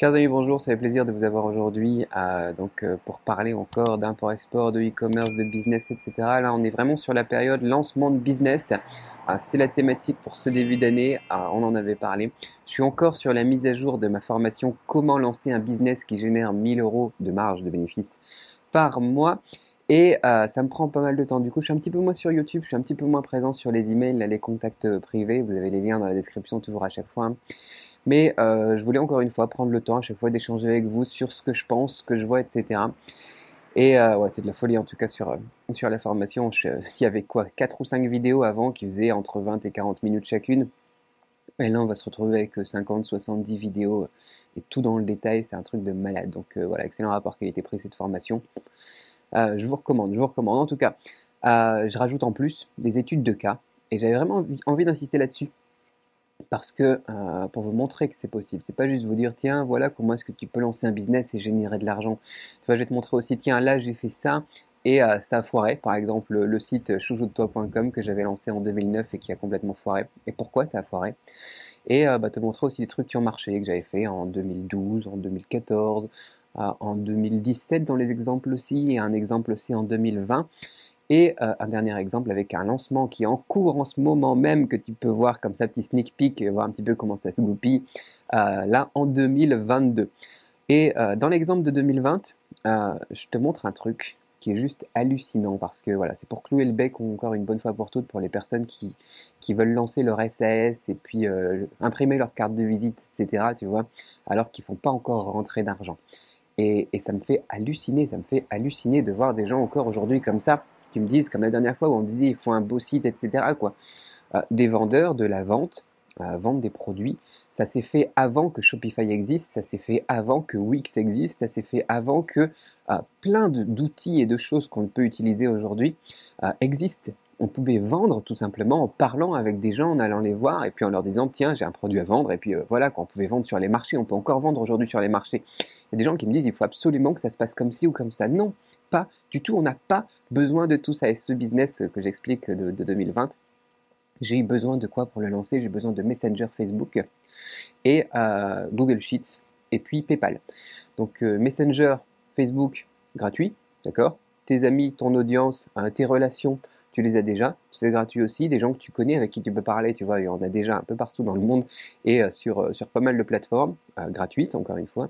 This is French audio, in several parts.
Chers amis, bonjour, ça fait plaisir de vous avoir aujourd'hui euh, euh, pour parler encore d'import-export, de e-commerce, de business, etc. Là, on est vraiment sur la période lancement de business. Euh, c'est la thématique pour ce début d'année, on en avait parlé. Je suis encore sur la mise à jour de ma formation Comment lancer un business qui génère 1000 euros de marge de bénéfice par mois. Et ça me prend pas mal de temps. Du coup, je suis un petit peu moins sur YouTube, je suis un petit peu moins présent sur les emails, les contacts privés. Vous avez les liens dans la description toujours à chaque fois. Mais euh, je voulais encore une fois prendre le temps à chaque fois d'échanger avec vous sur ce que je pense, ce que je vois, etc. Et euh, ouais, c'est de la folie en tout cas sur, euh, sur la formation. il y avait quoi 4 ou 5 vidéos avant qui faisaient entre 20 et 40 minutes chacune. Et là, on va se retrouver avec 50, 70 vidéos et tout dans le détail. C'est un truc de malade. Donc voilà, excellent rapport qualité-prix cette formation. je vous recommande, je vous recommande. En tout cas, je rajoute en plus des études de cas. Et j'avais vraiment envie d'insister là-dessus parce que euh, pour vous montrer que c'est possible, c'est pas juste vous dire tiens voilà comment est-ce que tu peux lancer un business et générer de l'argent. Je vais te montrer aussi tiens là j'ai fait ça et euh, ça a foiré. Par exemple le, site choujoutoi.com que j'avais lancé en 2009 et qui a complètement foiré. Et pourquoi ça a foiré? Et euh, bah, te montrer aussi des trucs qui ont marché que j'avais fait en 2012, en 2014, en 2017 dans les exemples aussi et un exemple aussi en 2020. Et euh, un dernier exemple avec un lancement qui est en cours en ce moment même, que tu peux voir comme ça, petit sneak peek, voir un petit peu comment ça se goupille, euh, là en 2022. Et euh, dans l'exemple de 2020, je te montre un truc qui est juste hallucinant parce que voilà, c'est pour clouer le bec encore une bonne fois pour toutes pour les personnes qui, qui veulent lancer leur SAS et puis imprimer leur carte de visite, etc. Tu vois, alors qu'ils font pas encore rentrer d'argent. Et ça me fait halluciner, ça me fait halluciner de voir des gens encore aujourd'hui comme ça qui me disent, comme la dernière fois où on disait il faut un beau site, etc. Quoi. Euh, des vendeurs, de la vente, euh, des produits, ça s'est fait avant que Shopify existe, ça s'est fait avant que Wix existe, ça s'est fait avant que euh, plein d'outils et de choses qu'on peut utiliser aujourd'hui existent. On pouvait vendre tout simplement en parlant avec des gens, en allant les voir et puis en leur disant tiens j'ai un produit à vendre et puis voilà qu'on pouvait vendre sur les marchés, on peut encore vendre aujourd'hui sur les marchés. Il y a des gens qui me disent il faut absolument que ça se passe comme ci ou comme ça. Non, pas du tout, on n'a pas besoin de tout ça. Et ce business que j'explique de, 2020, j'ai eu besoin de quoi pour le lancer? J'ai besoin de Messenger Facebook et euh, Google Sheets et puis PayPal. Donc euh, Messenger, Facebook, gratuit, d'accord? Tes amis, ton audience, euh, tes relations, tu les as déjà, c'est gratuit aussi. Des gens que tu connais, avec qui tu peux parler, tu vois, il y en a déjà un peu partout dans le monde et sur, sur pas mal de plateformes, gratuites encore une fois.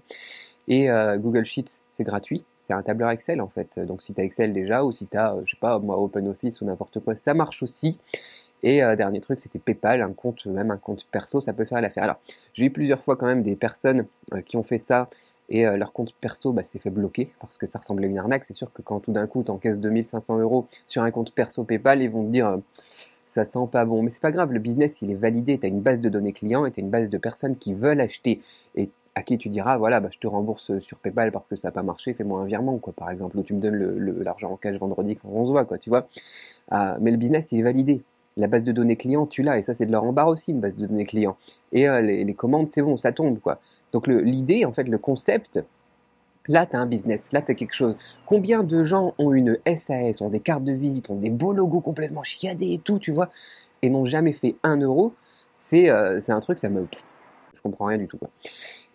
Et Google Sheets, c'est gratuit un tableur Excel en fait. Donc si tu as Excel déjà ou si tu as, euh, je sais pas, moi OpenOffice ou n'importe quoi, ça marche aussi. Et euh, dernier truc, c'était PayPal, un compte, même un compte perso, ça peut faire l'affaire. Alors, j'ai eu plusieurs fois quand même des personnes euh, qui ont fait ça et leur compte perso bah, s'est fait bloquer parce que ça ressemblait à une arnaque. C'est sûr que quand tout d'un coup tu encaisses 2500 euros sur un compte perso PayPal, ils vont te dire ça sent pas bon. Mais c'est pas grave, le business il est validé. Tu as une base de données clients et tu as une base de personnes qui veulent acheter. Et à qui tu diras, voilà, bah, je te rembourse sur PayPal parce que ça n'a pas marché, fais-moi un virement, quoi, par exemple, ou tu me donnes l'argent en cash vendredi quand on se voit, quoi, tu vois. Euh, mais le business, il est validé. La base de données client, tu l'as, et ça, c'est de leur embarras aussi, une base de données client. Et euh, les, commandes, c'est bon, ça tombe, quoi. Donc, l'idée, en fait, le concept, là, tu as un business, là, tu as quelque chose. Combien de gens ont une SAS, ont des cartes de visite, ont des beaux logos complètement chiadés et tout, tu vois, et n'ont jamais fait un euro C'est euh, un truc, ça me. Je comprends rien du tout, quoi.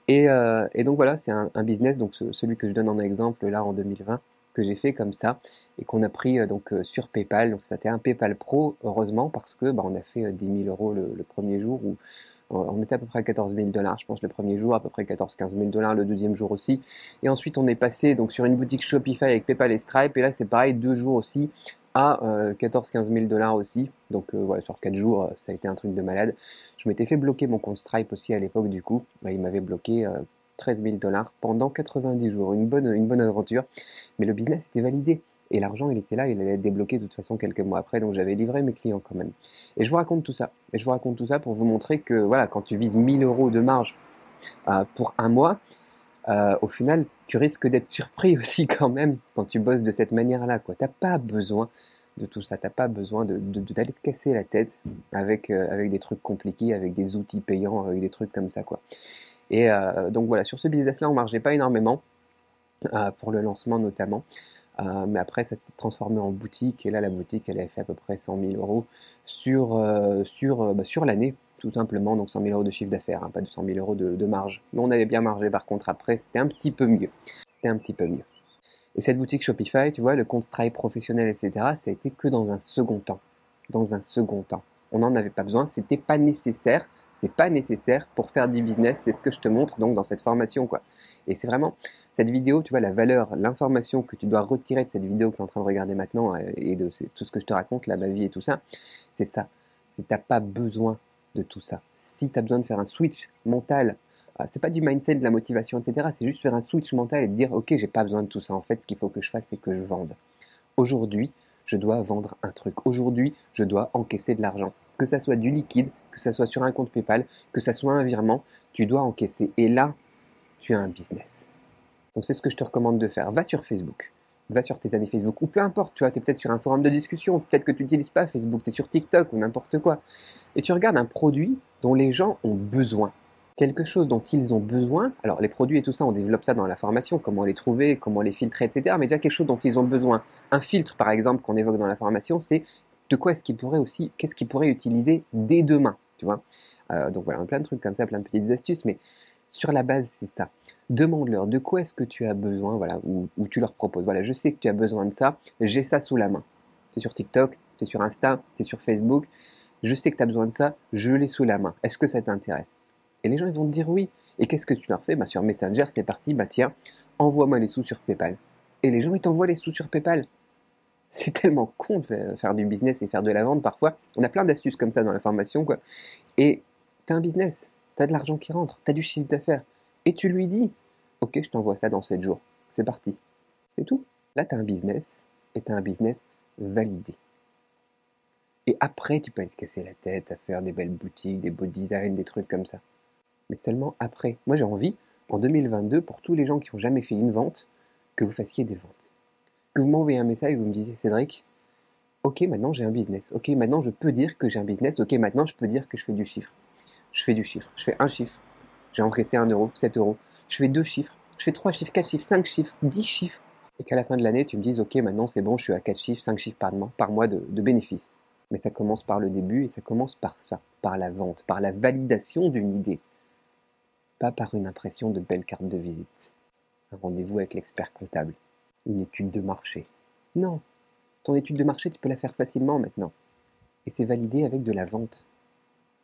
Euh, et, donc voilà, c'est un, business, donc celui que je donne en exemple là en 2020, que j'ai fait comme ça et qu'on a pris euh, donc euh, sur PayPal. Donc c'était un PayPal Pro, heureusement, parce que bah, on a fait 10 000 euros le, premier jour où on était à peu près à 14 000 dollars, je pense, le premier jour, à peu près 14-15 000 dollars le deuxième jour aussi. Et ensuite, on est passé donc sur une boutique Shopify avec PayPal et Stripe. Et là, c'est pareil, deux jours aussi à 14-15 000 dollars aussi. Donc voilà, sur quatre jours, ça a été un truc de malade. Je m'étais fait bloquer mon compte Stripe aussi à l'époque, du coup. Il m'avait bloqué 13 000 dollars pendant 90 jours. Une bonne, une bonne aventure. Mais le business était validé. Et l'argent, il était là, il allait être débloqué de toute façon quelques mois après, donc j'avais livré mes clients quand même. Et je vous raconte tout ça. Et je vous raconte tout ça pour vous montrer que, voilà, quand tu vises 1000 euros de marge euh, pour un mois, euh, au final, tu risques d'être surpris aussi quand même quand tu bosses de cette manière-là, quoi. T'as pas besoin de tout ça. T'as pas besoin de, d'aller te casser la tête avec, euh, avec des trucs compliqués, avec des outils payants, avec des trucs comme ça. Et euh, donc voilà, sur ce business-là, on margeait pas énormément, pour le lancement notamment. mais après, ça s'est transformé en boutique, et là, la boutique, elle avait fait à peu près 100 000 euros sur, sur, bah, sur l'année. Tout simplement, donc 100 000 euros de chiffre d'affaires, hein, pas 200 000 euros de, marge. Mais on avait bien margé par contre après, c'était un petit peu mieux. C'était un petit peu mieux. Et cette boutique Shopify, tu vois, le compte Stripe professionnel, etc., ça a été que dans un second temps. Dans un second temps. On n'en avait pas besoin, c'était pas nécessaire. C'est pas nécessaire pour faire du business. C'est ce que je te montre donc dans cette formation, quoi. Et c'est vraiment cette vidéo, tu vois, la valeur, l'information que tu dois retirer de cette vidéo que tu es en train de regarder maintenant euh, et de tout ce que je te raconte, là, ma vie et tout ça, c'est ça. C'est n'as pas besoin de tout ça. Si tu as besoin de faire un switch mental ah, c'est pas du mindset, de la motivation, etc. C'est juste faire un switch mental et dire, ok, j'ai pas besoin de tout ça. En fait, ce qu'il faut que je fasse, c'est que je vende. Aujourd'hui, je dois vendre un truc. Aujourd'hui, je dois encaisser de l'argent. Que ça soit du liquide, que ça soit sur un compte PayPal, que ça soit un virement, tu dois encaisser. Et là, tu as un business. Donc c'est ce que je te recommande de faire. Va sur Facebook, va sur tes amis Facebook, ou peu importe, tu vois, tu es peut-être sur un forum de discussion, peut-être que tu n'utilises pas Facebook, tu es sur TikTok ou n'importe quoi. Et tu regardes un produit dont les gens ont besoin quelque chose dont ils ont besoin. Alors les produits et tout ça, on développe ça dans la formation, comment les trouver, comment les filtrer, etc. Mais déjà quelque chose dont ils ont besoin. Un filtre, par exemple, qu'on évoque dans la formation, c'est de quoi est-ce qu'ils pourraient aussi, qu'est-ce qu'ils pourraient utiliser dès demain, tu vois. Euh, donc voilà, plein de trucs comme ça, plein de petites astuces, mais sur la base, c'est ça. Demande-leur de quoi est-ce que tu as besoin, voilà, ou, tu leur proposes. Voilà, je sais que tu as besoin de ça, j'ai ça sous la main. Es sur TikTok, es sur Insta, es sur Facebook, je sais que tu as besoin de ça, je l'ai sous la main. Est-ce que ça t'intéresse? Et les gens ils vont te dire oui. Et qu'est-ce que tu leur fais? Bah, Sur Messenger, c'est parti, bah tiens, envoie-moi les sous sur PayPal. Et les gens ils t'envoient les sous sur PayPal. C'est tellement con de faire du business et faire de la vente parfois. On a plein d'astuces comme ça dans la formation. Quoi. Et tu as un business, tu as de l'argent qui rentre, tu as du chiffre d'affaires. Et tu lui dis, ok, je t'envoie ça dans 7 jours. C'est parti. C'est tout. Là, tu as un business et tu as un business validé. Et après, tu peux être casser la tête à faire des belles boutiques, des beaux designs, des trucs comme ça mais seulement après. Moi, j'ai envie, en 2022, pour tous les gens qui n'ont jamais fait une vente, que vous fassiez des ventes. Que vous m'envoyez un message et vous me disiez, Cédric, ok, maintenant j'ai un business. Ok, maintenant je peux dire que j'ai un business. Ok, maintenant je peux dire que je fais du chiffre. Je fais du chiffre. Je fais un chiffre. J'ai encaissé un euro, 7 euros. Je fais deux chiffres. Je fais trois chiffres, quatre chiffres, cinq chiffres, dix chiffres. Et qu'à la fin de l'année, tu me dises, ok, maintenant c'est bon, je suis à quatre chiffres, cinq chiffres par mois, par mois de, de bénéfices. Mais ça commence par le début et ça commence par ça, par la vente, par la validation d'une idée pas par une impression de belle carte de visite, un rendez-vous avec l'expert comptable, une étude de marché. Non, ton étude de marché, tu peux la faire facilement maintenant. Et c'est validé avec de la vente,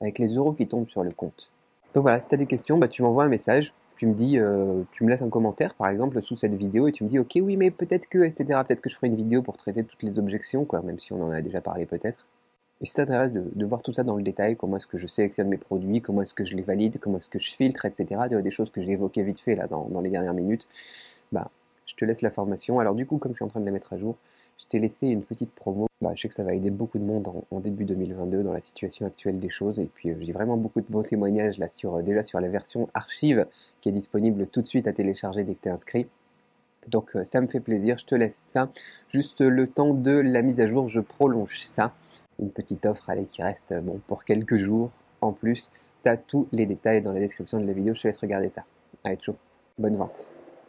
avec les euros qui tombent sur le compte. Donc voilà, si tu as des questions, bah, tu m'envoies un message, tu me dis, euh, tu me laisses un commentaire par exemple sous cette vidéo et tu me dis, ok, oui, mais peut-être que, etc. Peut-être que je ferai une vidéo pour traiter toutes les objections, quoi, même si on en a déjà parlé peut-être. Et si t'intéresse de, voir tout ça dans le détail, comment est-ce que je sélectionne mes produits, comment est-ce que je les valide, comment est-ce que je filtre, etc., des choses que j'ai évoquées vite fait là dans, dans, les dernières minutes, bah, je te laisse la formation. Alors du coup, comme je suis en train de la mettre à jour, t'ai laissé une petite promo. Bah, je sais que ça va aider beaucoup de monde en, début 2022 dans la situation actuelle des choses. Et puis euh, j'ai vraiment beaucoup de bons témoignages là sur euh, déjà sur la version archive qui est disponible tout de suite à télécharger dès que tu es inscrit. Donc euh, ça me fait plaisir, je te laisse ça. Juste le temps de la mise à jour, je prolonge ça une petite offre allez, qui reste bon, pour quelques jours. En plus, tu as tous les détails dans la description de la vidéo. Je te laisse regarder ça. Allez, chaud. Bonne vente.